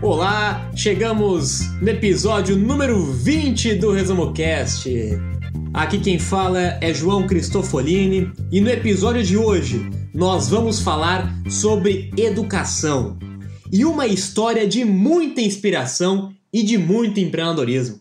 Olá, chegamos no episódio número 20 do Resumo Cast. Aqui quem fala é João Cristofolini e no episódio de hoje nós vamos falar sobre educação e uma história de muita inspiração e de muito empreendedorismo.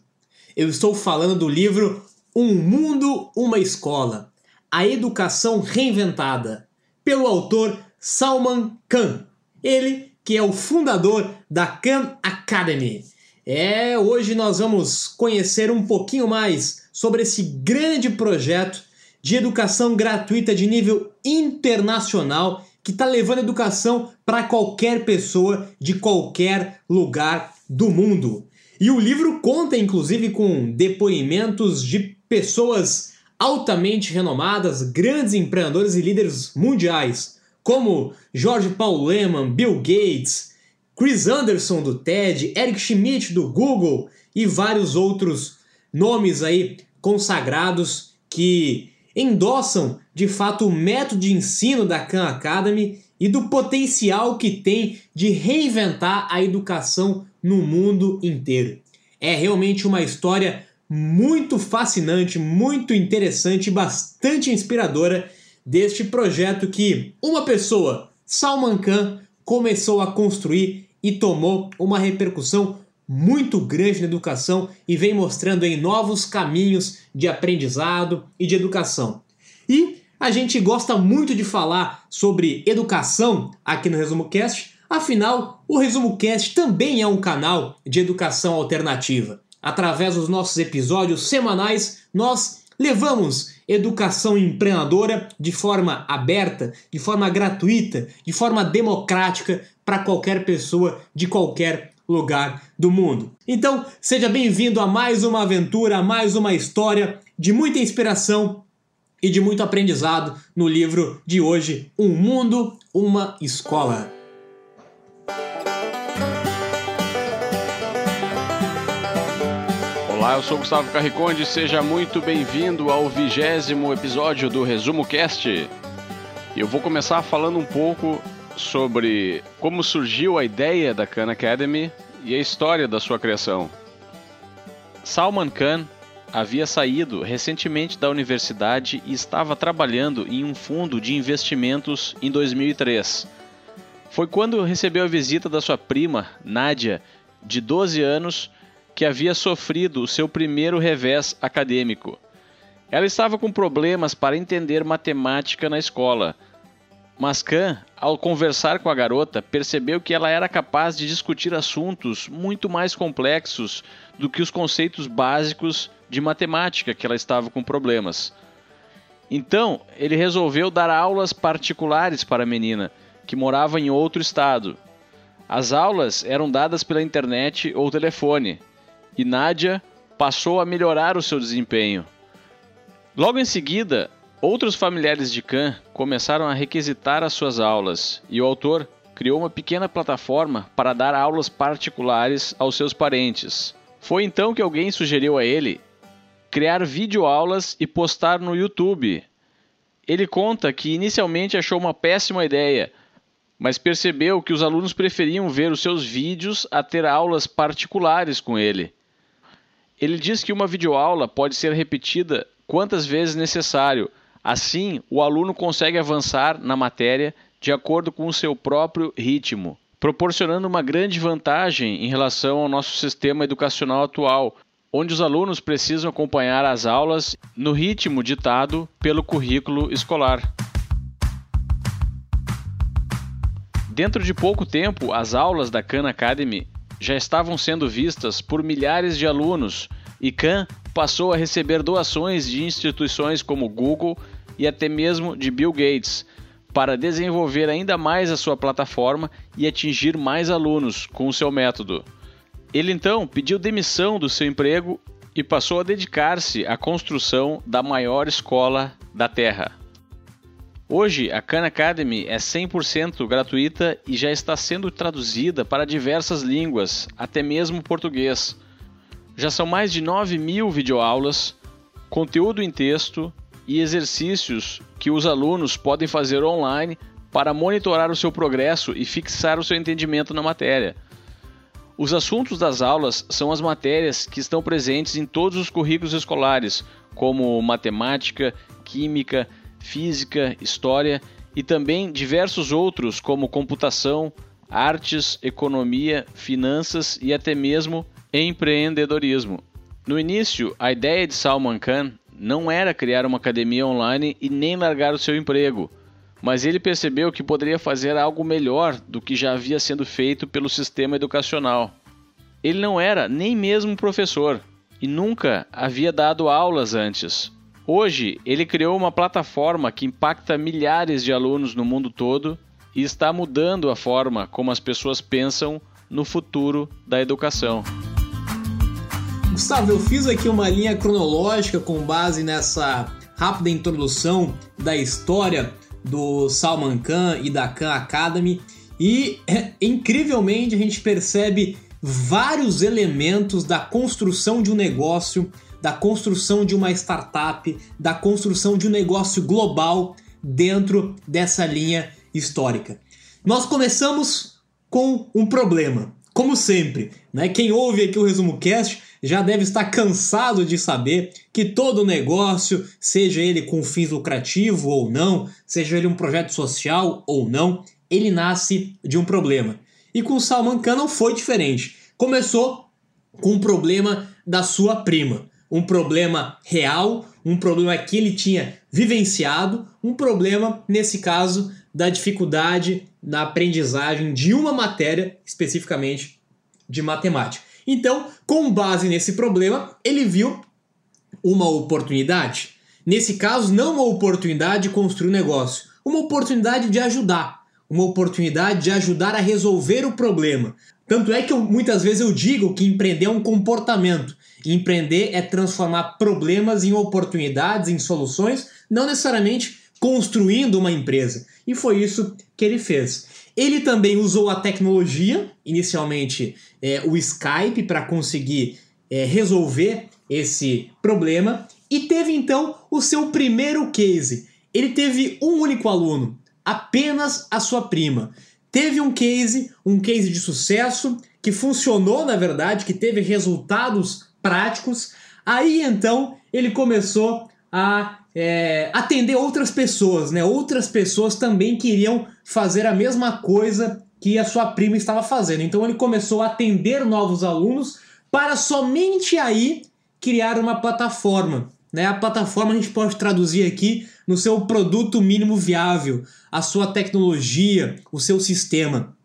Eu estou falando do livro Um Mundo, Uma Escola A Educação Reinventada, pelo autor Salman Khan. Ele que é o fundador da Khan Academy. É, hoje nós vamos conhecer um pouquinho mais sobre esse grande projeto de educação gratuita de nível internacional que está levando educação para qualquer pessoa de qualquer lugar do mundo. E o livro conta inclusive com depoimentos de pessoas altamente renomadas, grandes empreendedores e líderes mundiais como Jorge Paul Lehmann, Bill Gates, Chris Anderson do TED, Eric Schmidt do Google e vários outros nomes aí consagrados que endossam de fato o método de ensino da Khan Academy e do potencial que tem de reinventar a educação no mundo inteiro. É realmente uma história muito fascinante, muito interessante bastante inspiradora deste projeto que uma pessoa, Salman Khan, começou a construir e tomou uma repercussão muito grande na educação e vem mostrando em novos caminhos de aprendizado e de educação. E a gente gosta muito de falar sobre educação aqui no Resumo Cast, afinal, o Resumo Cast também é um canal de educação alternativa. Através dos nossos episódios semanais, nós levamos educação empreendedora de forma aberta, de forma gratuita, de forma democrática para qualquer pessoa de qualquer lugar do mundo. Então, seja bem-vindo a mais uma aventura, a mais uma história de muita inspiração e de muito aprendizado no livro de hoje, Um Mundo, uma Escola. Olá, eu sou Gustavo Carriconde, seja muito bem-vindo ao vigésimo episódio do Resumo Cast. Eu vou começar falando um pouco sobre como surgiu a ideia da Khan Academy e a história da sua criação. Salman Khan havia saído recentemente da universidade e estava trabalhando em um fundo de investimentos em 2003. Foi quando recebeu a visita da sua prima, Nadia, de 12 anos, que havia sofrido o seu primeiro revés acadêmico. Ela estava com problemas para entender matemática na escola. Mas Khan, ao conversar com a garota, percebeu que ela era capaz de discutir assuntos muito mais complexos do que os conceitos básicos de matemática que ela estava com problemas. Então, ele resolveu dar aulas particulares para a menina, que morava em outro estado. As aulas eram dadas pela internet ou telefone, e Nádia passou a melhorar o seu desempenho. Logo em seguida, outros familiares de Khan começaram a requisitar as suas aulas e o autor criou uma pequena plataforma para dar aulas particulares aos seus parentes. Foi então que alguém sugeriu a ele criar videoaulas e postar no YouTube. Ele conta que inicialmente achou uma péssima ideia, mas percebeu que os alunos preferiam ver os seus vídeos a ter aulas particulares com ele. Ele diz que uma videoaula pode ser repetida quantas vezes necessário. Assim, o aluno consegue avançar na matéria de acordo com o seu próprio ritmo, proporcionando uma grande vantagem em relação ao nosso sistema educacional atual, onde os alunos precisam acompanhar as aulas no ritmo ditado pelo currículo escolar. Dentro de pouco tempo, as aulas da Khan Academy já estavam sendo vistas por milhares de alunos e Khan passou a receber doações de instituições como Google e até mesmo de Bill Gates para desenvolver ainda mais a sua plataforma e atingir mais alunos com o seu método. Ele então pediu demissão do seu emprego e passou a dedicar-se à construção da maior escola da Terra. Hoje, a Khan Academy é 100% gratuita e já está sendo traduzida para diversas línguas, até mesmo português. Já são mais de 9 mil videoaulas, conteúdo em texto e exercícios que os alunos podem fazer online para monitorar o seu progresso e fixar o seu entendimento na matéria. Os assuntos das aulas são as matérias que estão presentes em todos os currículos escolares, como matemática, química, física, história e também diversos outros como computação, artes, economia, finanças e até mesmo empreendedorismo. No início, a ideia de Salman Khan não era criar uma academia online e nem largar o seu emprego, mas ele percebeu que poderia fazer algo melhor do que já havia sendo feito pelo sistema educacional. Ele não era nem mesmo professor e nunca havia dado aulas antes. Hoje, ele criou uma plataforma que impacta milhares de alunos no mundo todo e está mudando a forma como as pessoas pensam no futuro da educação. Gustavo, eu fiz aqui uma linha cronológica com base nessa rápida introdução da história do Salman Khan e da Khan Academy e incrivelmente a gente percebe vários elementos da construção de um negócio da construção de uma startup, da construção de um negócio global dentro dessa linha histórica. Nós começamos com um problema, como sempre, né? Quem ouve aqui o Resumo Cast já deve estar cansado de saber que todo negócio, seja ele com fins lucrativo ou não, seja ele um projeto social ou não, ele nasce de um problema. E com Salman Khan não foi diferente. Começou com um problema da sua prima um problema real, um problema que ele tinha vivenciado, um problema, nesse caso, da dificuldade na aprendizagem de uma matéria, especificamente de matemática. Então, com base nesse problema, ele viu uma oportunidade. Nesse caso, não uma oportunidade de construir um negócio, uma oportunidade de ajudar, uma oportunidade de ajudar a resolver o problema. Tanto é que eu, muitas vezes eu digo que empreender é um comportamento. Empreender é transformar problemas em oportunidades, em soluções, não necessariamente construindo uma empresa. E foi isso que ele fez. Ele também usou a tecnologia, inicialmente é, o Skype, para conseguir é, resolver esse problema, e teve então o seu primeiro case. Ele teve um único aluno, apenas a sua prima. Teve um case, um case de sucesso, que funcionou na verdade, que teve resultados práticos. Aí então ele começou a é, atender outras pessoas, né? Outras pessoas também queriam fazer a mesma coisa que a sua prima estava fazendo. Então ele começou a atender novos alunos para somente aí criar uma plataforma. Né? A plataforma a gente pode traduzir aqui no seu produto mínimo viável, a sua tecnologia, o seu sistema.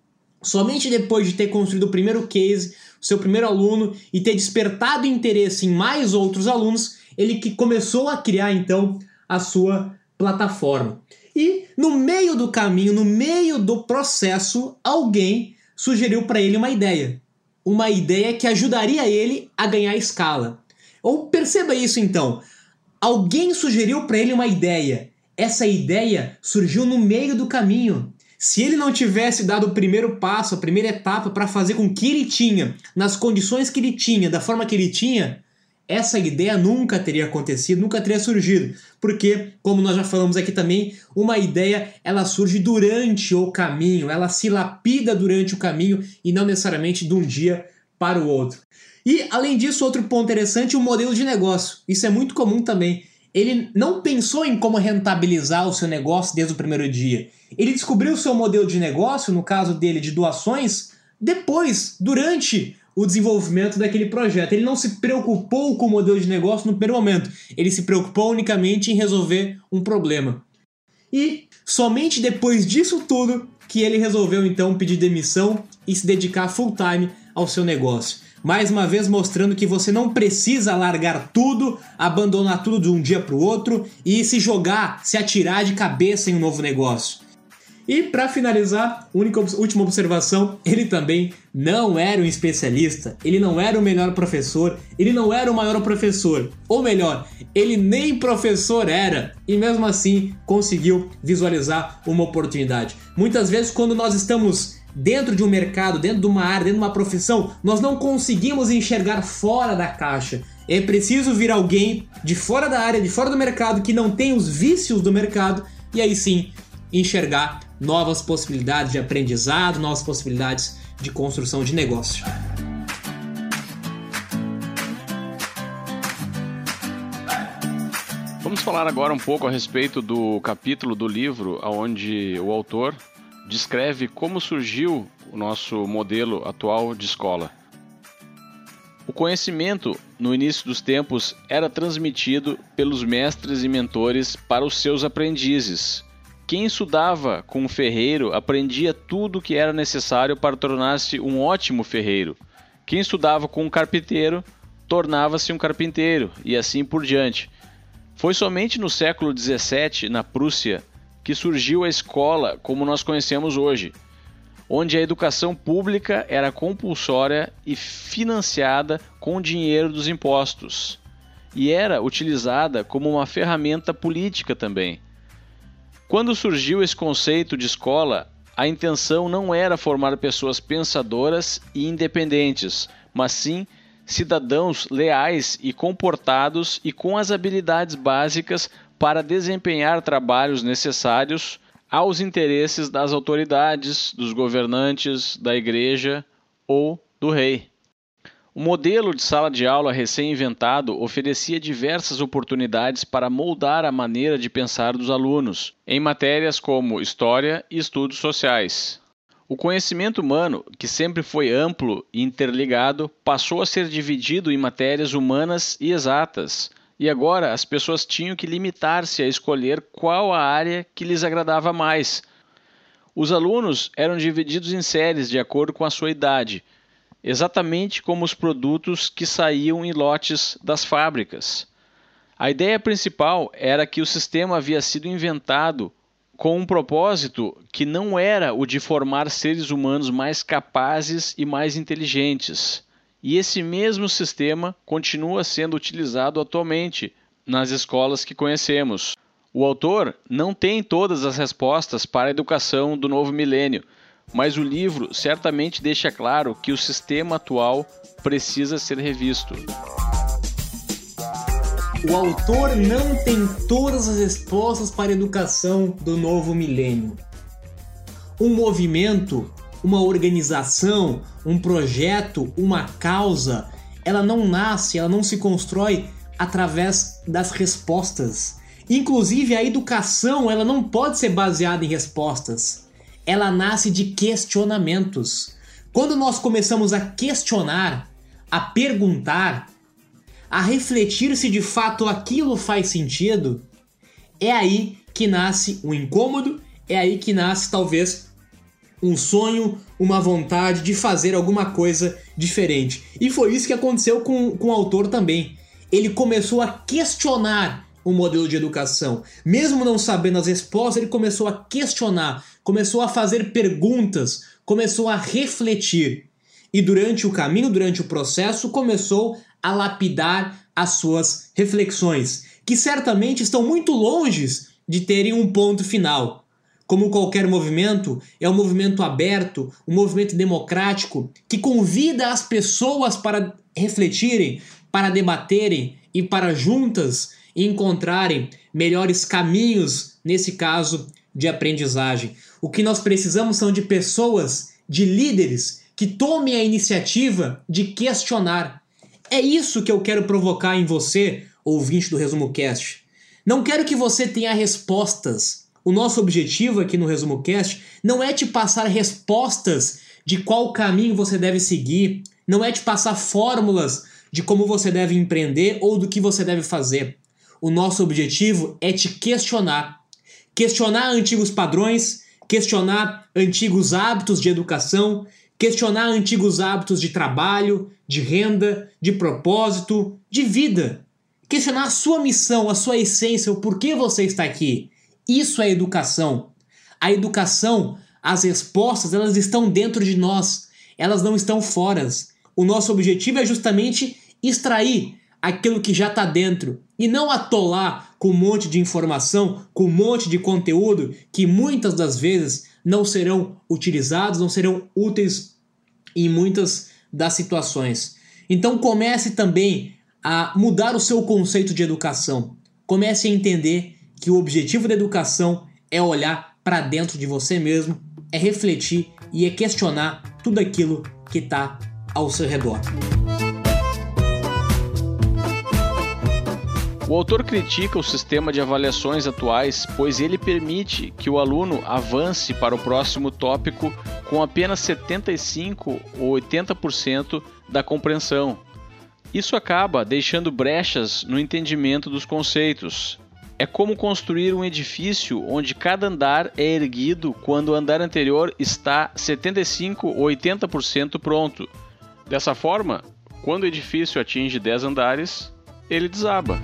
Somente depois de ter construído o primeiro case, o seu primeiro aluno e ter despertado interesse em mais outros alunos, ele que começou a criar então a sua plataforma. E no meio do caminho, no meio do processo, alguém sugeriu para ele uma ideia. Uma ideia que ajudaria ele a ganhar escala. Ou perceba isso então. Alguém sugeriu para ele uma ideia. Essa ideia surgiu no meio do caminho. Se ele não tivesse dado o primeiro passo, a primeira etapa para fazer com que ele tinha, nas condições que ele tinha, da forma que ele tinha, essa ideia nunca teria acontecido, nunca teria surgido. Porque, como nós já falamos aqui também, uma ideia ela surge durante o caminho, ela se lapida durante o caminho e não necessariamente de um dia para o outro. E, além disso, outro ponto interessante, o modelo de negócio. Isso é muito comum também. Ele não pensou em como rentabilizar o seu negócio desde o primeiro dia. Ele descobriu o seu modelo de negócio, no caso dele de doações, depois, durante o desenvolvimento daquele projeto. Ele não se preocupou com o modelo de negócio no primeiro momento. Ele se preocupou unicamente em resolver um problema. E somente depois disso tudo que ele resolveu então pedir demissão e se dedicar full time ao seu negócio. Mais uma vez mostrando que você não precisa largar tudo, abandonar tudo de um dia para o outro e se jogar, se atirar de cabeça em um novo negócio. E para finalizar, única última observação, ele também não era um especialista, ele não era o melhor professor, ele não era o maior professor, ou melhor, ele nem professor era, e mesmo assim conseguiu visualizar uma oportunidade. Muitas vezes quando nós estamos dentro de um mercado, dentro de uma área, dentro de uma profissão, nós não conseguimos enxergar fora da caixa. É preciso vir alguém de fora da área, de fora do mercado, que não tem os vícios do mercado, e aí sim enxergar novas possibilidades de aprendizado, novas possibilidades de construção de negócio. Vamos falar agora um pouco a respeito do capítulo do livro onde o autor descreve como surgiu o nosso modelo atual de escola. O conhecimento, no início dos tempos, era transmitido pelos mestres e mentores para os seus aprendizes. Quem estudava com um ferreiro aprendia tudo o que era necessário para tornar-se um ótimo ferreiro. Quem estudava com um carpinteiro tornava-se um carpinteiro, e assim por diante. Foi somente no século XVII, na Prússia, que surgiu a escola como nós conhecemos hoje, onde a educação pública era compulsória e financiada com o dinheiro dos impostos, e era utilizada como uma ferramenta política também. Quando surgiu esse conceito de escola, a intenção não era formar pessoas pensadoras e independentes, mas sim cidadãos leais e comportados e com as habilidades básicas para desempenhar trabalhos necessários aos interesses das autoridades, dos governantes, da igreja ou do rei. O modelo de sala de aula recém-inventado oferecia diversas oportunidades para moldar a maneira de pensar dos alunos, em matérias como história e estudos sociais. O conhecimento humano, que sempre foi amplo e interligado, passou a ser dividido em matérias humanas e exatas, e agora as pessoas tinham que limitar-se a escolher qual a área que lhes agradava mais. Os alunos eram divididos em séries de acordo com a sua idade, exatamente como os produtos que saíam em lotes das fábricas. A ideia principal era que o sistema havia sido inventado com um propósito que não era o de formar seres humanos mais capazes e mais inteligentes e esse mesmo sistema continua sendo utilizado atualmente nas escolas que conhecemos. O autor não tem todas as respostas para a educação do novo milênio, mas o livro certamente deixa claro que o sistema atual precisa ser revisto. O autor não tem todas as respostas para a educação do novo milênio. Um movimento uma organização, um projeto, uma causa, ela não nasce, ela não se constrói através das respostas. Inclusive a educação, ela não pode ser baseada em respostas. Ela nasce de questionamentos. Quando nós começamos a questionar, a perguntar, a refletir se de fato aquilo faz sentido, é aí que nasce o incômodo, é aí que nasce talvez um sonho, uma vontade de fazer alguma coisa diferente. E foi isso que aconteceu com, com o autor também. Ele começou a questionar o modelo de educação. Mesmo não sabendo as respostas, ele começou a questionar, começou a fazer perguntas, começou a refletir. E durante o caminho, durante o processo, começou a lapidar as suas reflexões, que certamente estão muito longe de terem um ponto final como qualquer movimento, é um movimento aberto, um movimento democrático que convida as pessoas para refletirem, para debaterem e para juntas encontrarem melhores caminhos, nesse caso, de aprendizagem. O que nós precisamos são de pessoas, de líderes que tomem a iniciativa de questionar. É isso que eu quero provocar em você, ouvinte do Resumo Cast. Não quero que você tenha respostas o nosso objetivo aqui no Resumo Cast não é te passar respostas de qual caminho você deve seguir, não é te passar fórmulas de como você deve empreender ou do que você deve fazer. O nosso objetivo é te questionar. Questionar antigos padrões, questionar antigos hábitos de educação, questionar antigos hábitos de trabalho, de renda, de propósito, de vida. Questionar a sua missão, a sua essência, o porquê você está aqui. Isso é educação. A educação, as respostas, elas estão dentro de nós, elas não estão fora. O nosso objetivo é justamente extrair aquilo que já está dentro e não atolar com um monte de informação, com um monte de conteúdo que muitas das vezes não serão utilizados, não serão úteis em muitas das situações. Então comece também a mudar o seu conceito de educação. Comece a entender que o objetivo da educação é olhar para dentro de você mesmo, é refletir e é questionar tudo aquilo que está ao seu redor. O autor critica o sistema de avaliações atuais, pois ele permite que o aluno avance para o próximo tópico com apenas 75 ou 80% da compreensão. Isso acaba deixando brechas no entendimento dos conceitos. É como construir um edifício onde cada andar é erguido quando o andar anterior está 75 ou 80% pronto. Dessa forma, quando o edifício atinge 10 andares, ele desaba.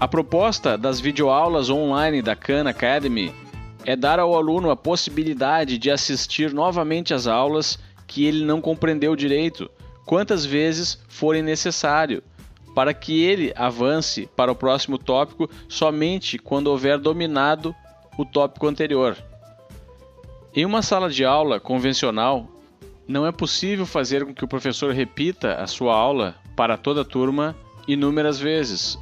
A proposta das videoaulas online da Khan Academy é dar ao aluno a possibilidade de assistir novamente às aulas que ele não compreendeu direito, quantas vezes forem necessário, para que ele avance para o próximo tópico somente quando houver dominado o tópico anterior. Em uma sala de aula convencional, não é possível fazer com que o professor repita a sua aula para toda a turma inúmeras vezes.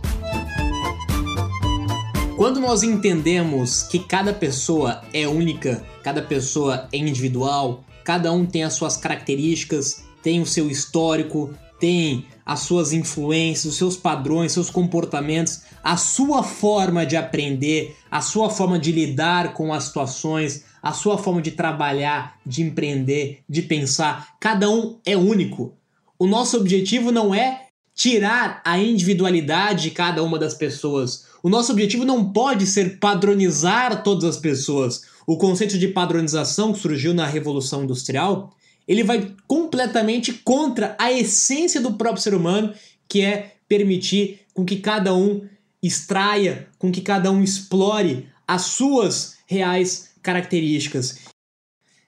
Quando nós entendemos que cada pessoa é única, cada pessoa é individual, cada um tem as suas características, tem o seu histórico, tem as suas influências, os seus padrões, seus comportamentos, a sua forma de aprender, a sua forma de lidar com as situações, a sua forma de trabalhar, de empreender, de pensar. Cada um é único. O nosso objetivo não é tirar a individualidade de cada uma das pessoas. O nosso objetivo não pode ser padronizar todas as pessoas. O conceito de padronização que surgiu na Revolução Industrial, ele vai completamente contra a essência do próprio ser humano, que é permitir com que cada um extraia, com que cada um explore as suas reais características.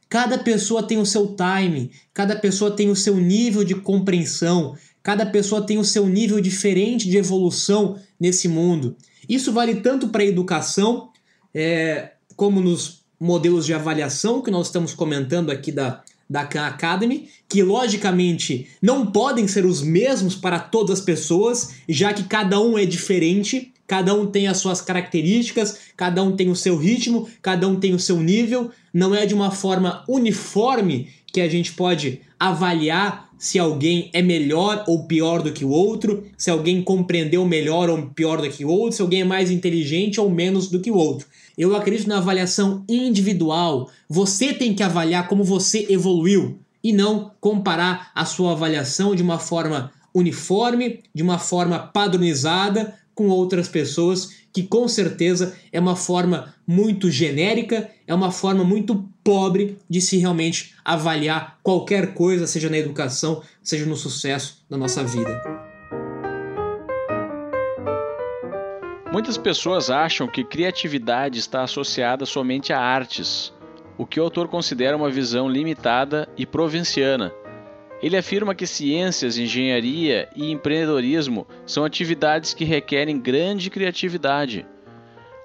Cada pessoa tem o seu time, cada pessoa tem o seu nível de compreensão, cada pessoa tem o seu nível diferente de evolução nesse mundo. Isso vale tanto para a educação, é, como nos modelos de avaliação que nós estamos comentando aqui da, da Khan Academy, que logicamente não podem ser os mesmos para todas as pessoas, já que cada um é diferente, cada um tem as suas características, cada um tem o seu ritmo, cada um tem o seu nível, não é de uma forma uniforme que a gente pode avaliar se alguém é melhor ou pior do que o outro, se alguém compreendeu melhor ou pior do que o outro, se alguém é mais inteligente ou menos do que o outro. Eu acredito na avaliação individual. Você tem que avaliar como você evoluiu e não comparar a sua avaliação de uma forma uniforme, de uma forma padronizada com outras pessoas, que com certeza é uma forma muito genérica, é uma forma muito pobre de se realmente avaliar qualquer coisa, seja na educação, seja no sucesso da nossa vida. Muitas pessoas acham que criatividade está associada somente a artes, o que o autor considera uma visão limitada e provinciana. Ele afirma que ciências, engenharia e empreendedorismo são atividades que requerem grande criatividade.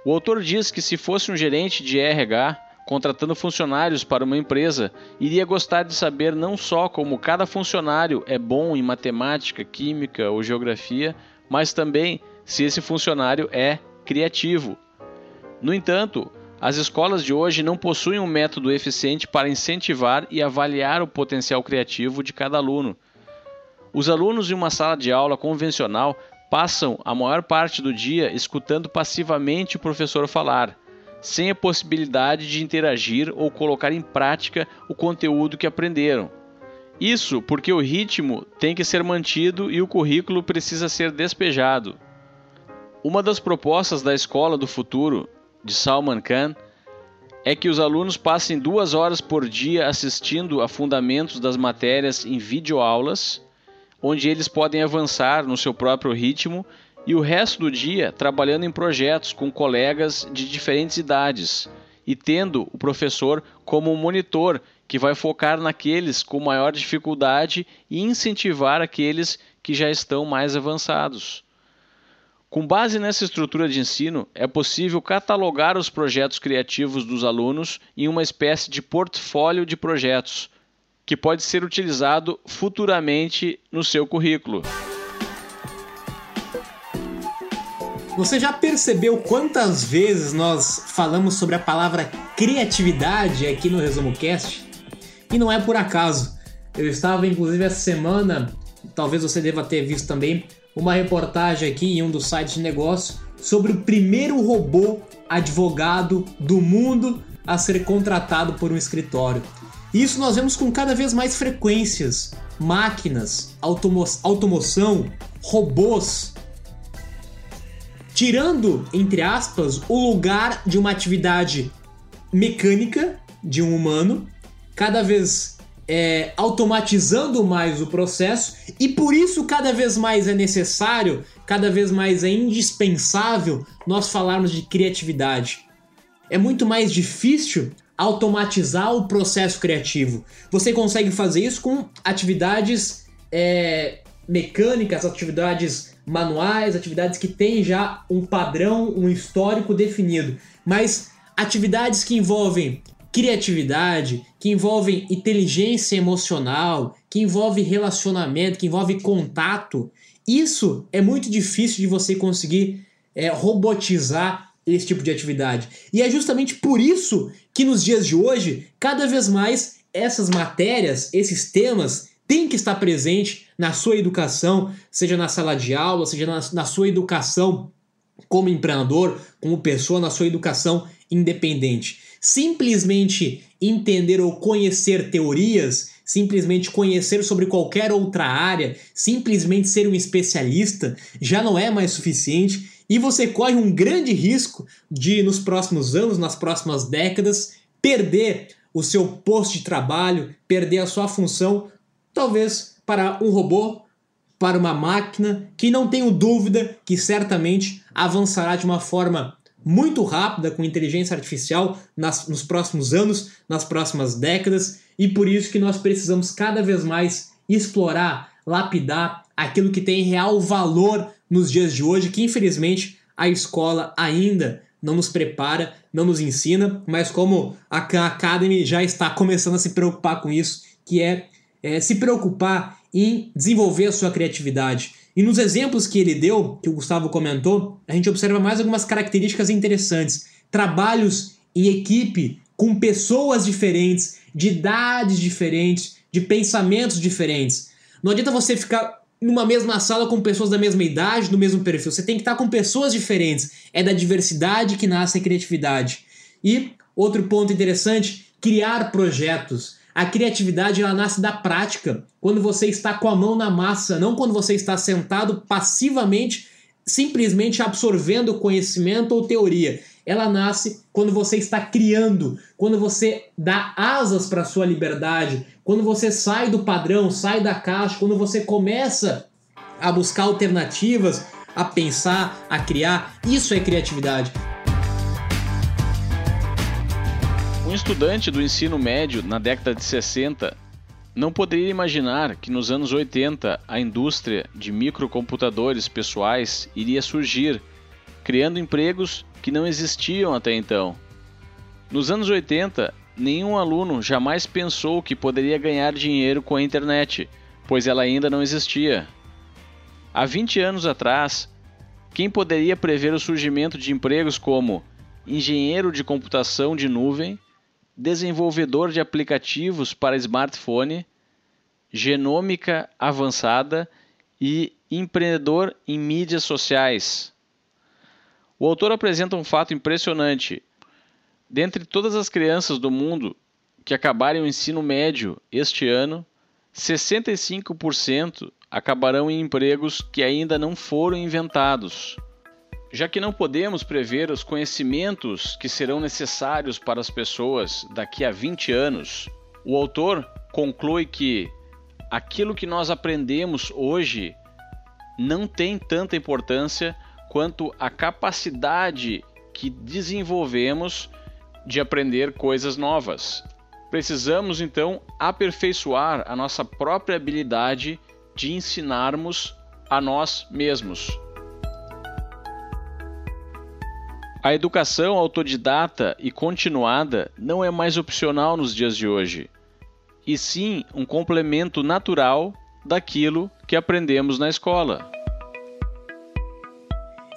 O autor diz que se fosse um gerente de RH, contratando funcionários para uma empresa, iria gostar de saber não só como cada funcionário é bom em matemática, química ou geografia, mas também se esse funcionário é criativo. No entanto, as escolas de hoje não possuem um método eficiente para incentivar e avaliar o potencial criativo de cada aluno. Os alunos em uma sala de aula convencional passam a maior parte do dia escutando passivamente o professor falar sem a possibilidade de interagir ou colocar em prática o conteúdo que aprenderam. Isso porque o ritmo tem que ser mantido e o currículo precisa ser despejado. Uma das propostas da Escola do Futuro, de Salman Khan, é que os alunos passem duas horas por dia assistindo a fundamentos das matérias em videoaulas, onde eles podem avançar no seu próprio ritmo e o resto do dia trabalhando em projetos com colegas de diferentes idades e tendo o professor como monitor que vai focar naqueles com maior dificuldade e incentivar aqueles que já estão mais avançados. Com base nessa estrutura de ensino, é possível catalogar os projetos criativos dos alunos em uma espécie de portfólio de projetos, que pode ser utilizado futuramente no seu currículo. Você já percebeu quantas vezes nós falamos sobre a palavra criatividade aqui no Resumo Cast? E não é por acaso. Eu estava, inclusive, essa semana, talvez você deva ter visto também, uma reportagem aqui em um dos sites de negócio sobre o primeiro robô advogado do mundo a ser contratado por um escritório. Isso nós vemos com cada vez mais frequências. Máquinas, automo automoção, robôs. Tirando, entre aspas, o lugar de uma atividade mecânica de um humano, cada vez é, automatizando mais o processo e por isso cada vez mais é necessário, cada vez mais é indispensável nós falarmos de criatividade. É muito mais difícil automatizar o processo criativo. Você consegue fazer isso com atividades é, mecânicas, atividades manuais, atividades que têm já um padrão, um histórico definido. Mas atividades que envolvem criatividade, que envolvem inteligência emocional, que envolve relacionamento, que envolve contato. Isso é muito difícil de você conseguir é, robotizar esse tipo de atividade. E é justamente por isso que nos dias de hoje, cada vez mais essas matérias, esses temas, têm que estar presentes na sua educação, seja na sala de aula, seja na, na sua educação como empreendedor, como pessoa, na sua educação independente simplesmente entender ou conhecer teorias, simplesmente conhecer sobre qualquer outra área, simplesmente ser um especialista, já não é mais suficiente. E você corre um grande risco de, nos próximos anos, nas próximas décadas, perder o seu posto de trabalho, perder a sua função, talvez para um robô, para uma máquina, que não tenho dúvida que certamente avançará de uma forma muito rápida com inteligência artificial nas, nos próximos anos, nas próximas décadas, e por isso que nós precisamos cada vez mais explorar, lapidar aquilo que tem real valor nos dias de hoje, que infelizmente a escola ainda não nos prepara, não nos ensina, mas como a Academy já está começando a se preocupar com isso, que é, é se preocupar em desenvolver a sua criatividade. E nos exemplos que ele deu, que o Gustavo comentou, a gente observa mais algumas características interessantes. Trabalhos em equipe com pessoas diferentes, de idades diferentes, de pensamentos diferentes. Não adianta você ficar numa mesma sala com pessoas da mesma idade, do mesmo perfil. Você tem que estar com pessoas diferentes. É da diversidade que nasce a criatividade. E outro ponto interessante, criar projetos. A criatividade ela nasce da prática, quando você está com a mão na massa, não quando você está sentado passivamente, simplesmente absorvendo conhecimento ou teoria. Ela nasce quando você está criando, quando você dá asas para sua liberdade, quando você sai do padrão, sai da caixa, quando você começa a buscar alternativas, a pensar, a criar. Isso é criatividade. Um estudante do ensino médio na década de 60 não poderia imaginar que nos anos 80 a indústria de microcomputadores pessoais iria surgir, criando empregos que não existiam até então. Nos anos 80, nenhum aluno jamais pensou que poderia ganhar dinheiro com a internet, pois ela ainda não existia. Há 20 anos atrás, quem poderia prever o surgimento de empregos como engenheiro de computação de nuvem, desenvolvedor de aplicativos para smartphone, genômica avançada e empreendedor em mídias sociais. O autor apresenta um fato impressionante. Dentre todas as crianças do mundo que acabarem o ensino médio este ano, 65% acabarão em empregos que ainda não foram inventados. Já que não podemos prever os conhecimentos que serão necessários para as pessoas daqui a 20 anos, o autor conclui que aquilo que nós aprendemos hoje não tem tanta importância quanto a capacidade que desenvolvemos de aprender coisas novas. Precisamos então aperfeiçoar a nossa própria habilidade de ensinarmos a nós mesmos. A educação autodidata e continuada não é mais opcional nos dias de hoje, e sim um complemento natural daquilo que aprendemos na escola.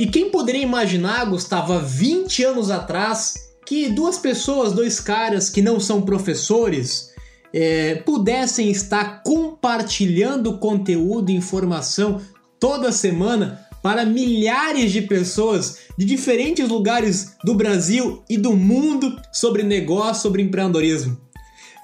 E quem poderia imaginar, Gustavo, há 20 anos atrás, que duas pessoas, dois caras que não são professores, é, pudessem estar compartilhando conteúdo e informação toda semana para milhares de pessoas de diferentes lugares do Brasil e do mundo sobre negócio, sobre empreendedorismo.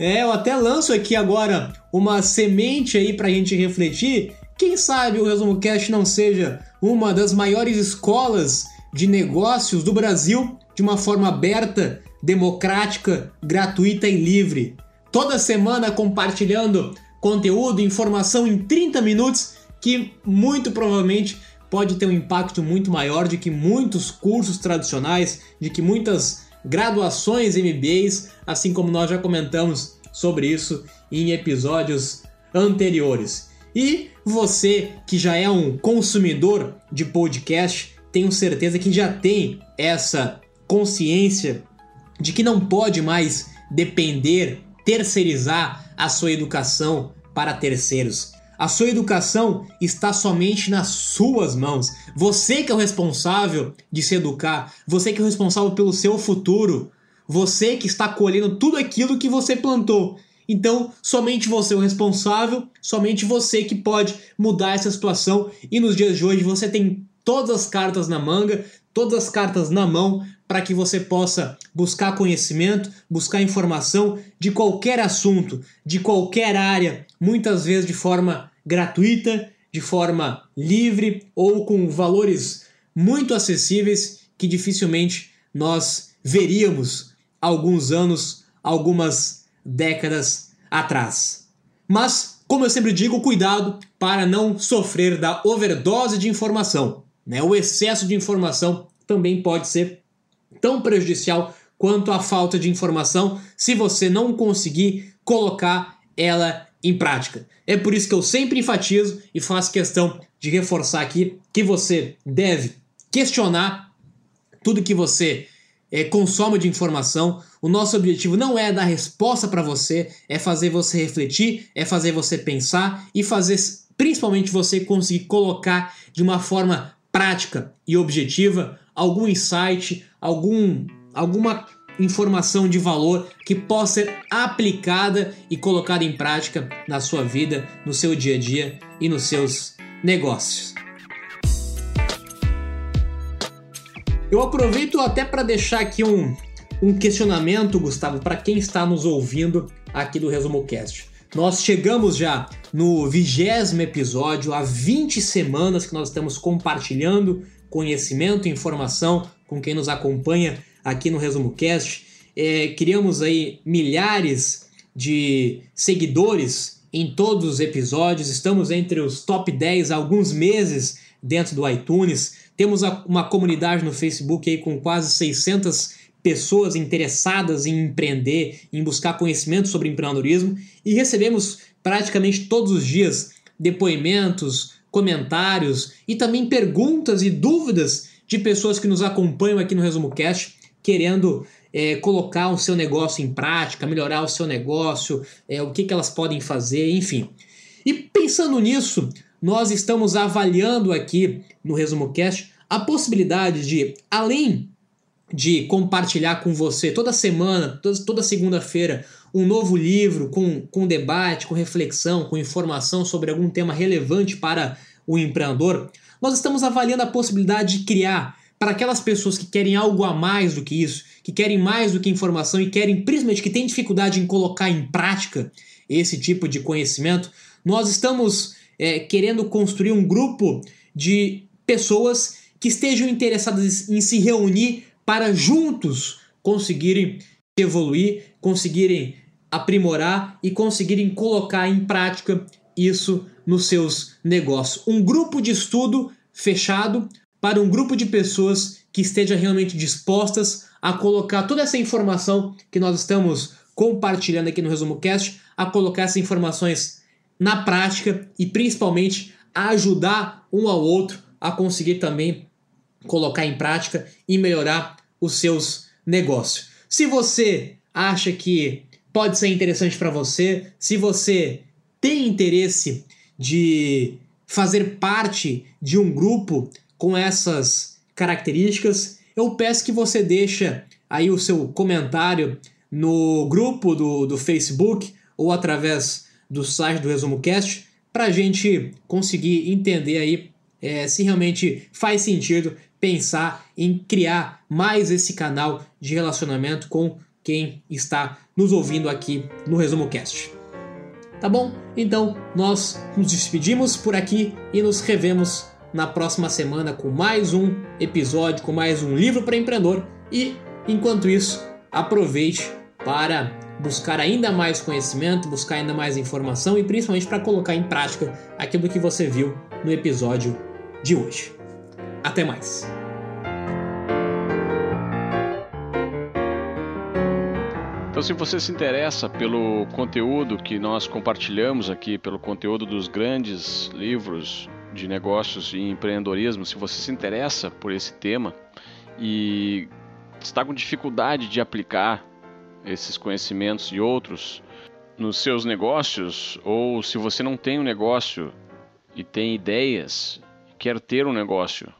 É, eu até lanço aqui agora uma semente aí para a gente refletir. Quem sabe o Resumo Cash não seja uma das maiores escolas de negócios do Brasil de uma forma aberta, democrática, gratuita e livre. Toda semana compartilhando conteúdo, informação em 30 minutos que muito provavelmente pode ter um impacto muito maior de que muitos cursos tradicionais, de que muitas graduações MBAs, assim como nós já comentamos sobre isso em episódios anteriores. E você que já é um consumidor de podcast, tenho certeza que já tem essa consciência de que não pode mais depender, terceirizar a sua educação para terceiros. A sua educação está somente nas suas mãos. Você que é o responsável de se educar, você que é o responsável pelo seu futuro, você que está colhendo tudo aquilo que você plantou. Então, somente você é o responsável, somente você que pode mudar essa situação. E nos dias de hoje você tem todas as cartas na manga, todas as cartas na mão para que você possa buscar conhecimento, buscar informação de qualquer assunto, de qualquer área, muitas vezes de forma gratuita, de forma livre ou com valores muito acessíveis que dificilmente nós veríamos alguns anos, algumas décadas atrás. Mas, como eu sempre digo, cuidado para não sofrer da overdose de informação. Né? O excesso de informação também pode ser tão prejudicial quanto a falta de informação se você não conseguir colocar ela em prática. É por isso que eu sempre enfatizo e faço questão de reforçar aqui que você deve questionar tudo que você é, consome de informação. O nosso objetivo não é dar resposta para você, é fazer você refletir, é fazer você pensar e fazer principalmente você conseguir colocar de uma forma prática e objetiva algum insight, algum, alguma informação de valor que possa ser aplicada e colocada em prática na sua vida, no seu dia a dia e nos seus negócios. Eu aproveito até para deixar aqui um, um questionamento, Gustavo, para quem está nos ouvindo aqui do Resumo Cast. Nós chegamos já no vigésimo episódio, há 20 semanas que nós estamos compartilhando conhecimento e informação com quem nos acompanha aqui no Resumo Cast. É, criamos aí milhares de seguidores em todos os episódios, estamos entre os top 10 há alguns meses dentro do iTunes. Temos uma comunidade no Facebook aí com quase 600 pessoas interessadas em empreender, em buscar conhecimento sobre empreendedorismo e recebemos praticamente todos os dias depoimentos, comentários e também perguntas e dúvidas de pessoas que nos acompanham aqui no Resumo Cast, querendo é, colocar o seu negócio em prática, melhorar o seu negócio, é, o que, que elas podem fazer, enfim. E pensando nisso, nós estamos avaliando aqui no Resumo Cast a possibilidade de, além de compartilhar com você toda semana, toda, toda segunda-feira, um novo livro com, com debate, com reflexão, com informação sobre algum tema relevante para o empreendedor, nós estamos avaliando a possibilidade de criar para aquelas pessoas que querem algo a mais do que isso, que querem mais do que informação e querem, principalmente, que têm dificuldade em colocar em prática esse tipo de conhecimento, nós estamos é, querendo construir um grupo de pessoas que estejam interessadas em se reunir para juntos conseguirem evoluir, conseguirem aprimorar e conseguirem colocar em prática isso nos seus negócios. Um grupo de estudo fechado para um grupo de pessoas que esteja realmente dispostas a colocar toda essa informação que nós estamos compartilhando aqui no Resumo Cast, a colocar essas informações na prática e principalmente a ajudar um ao outro a conseguir também colocar em prática e melhorar os seus negócios. Se você acha que pode ser interessante para você, se você tem interesse de fazer parte de um grupo com essas características, eu peço que você deixe aí o seu comentário no grupo do, do Facebook ou através do site do Resumo Cast para a gente conseguir entender aí é, se realmente faz sentido pensar em criar mais esse canal de relacionamento com quem está nos ouvindo aqui no Resumo Cast. Tá bom? Então nós nos despedimos por aqui e nos revemos na próxima semana com mais um episódio, com mais um livro para empreendedor. E enquanto isso, aproveite para buscar ainda mais conhecimento, buscar ainda mais informação e principalmente para colocar em prática aquilo que você viu no episódio de hoje. Até mais! Então, se você se interessa pelo conteúdo que nós compartilhamos aqui, pelo conteúdo dos grandes livros de negócios e empreendedorismo, se você se interessa por esse tema e está com dificuldade de aplicar esses conhecimentos e outros nos seus negócios, ou se você não tem um negócio e tem ideias, quer ter um negócio,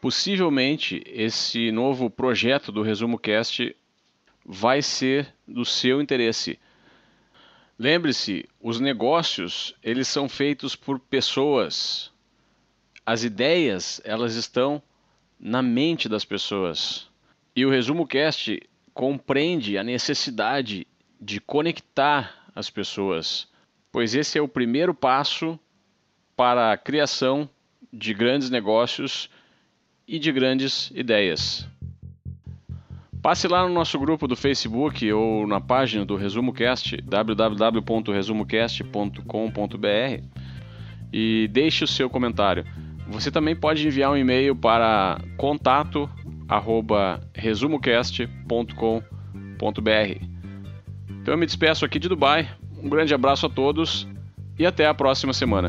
possivelmente esse novo projeto do Resumo Cast vai ser do seu interesse. Lembre-se, os negócios, eles são feitos por pessoas. As ideias, elas estão na mente das pessoas. E o Resumo Cast compreende a necessidade de conectar as pessoas, pois esse é o primeiro passo para a criação de grandes negócios e de grandes ideias. Passe lá no nosso grupo do Facebook ou na página do Resumo Cast, www.resumocast.com.br e deixe o seu comentário. Você também pode enviar um e-mail para contato@resumocast.com.br. Então eu me despeço aqui de Dubai. Um grande abraço a todos e até a próxima semana.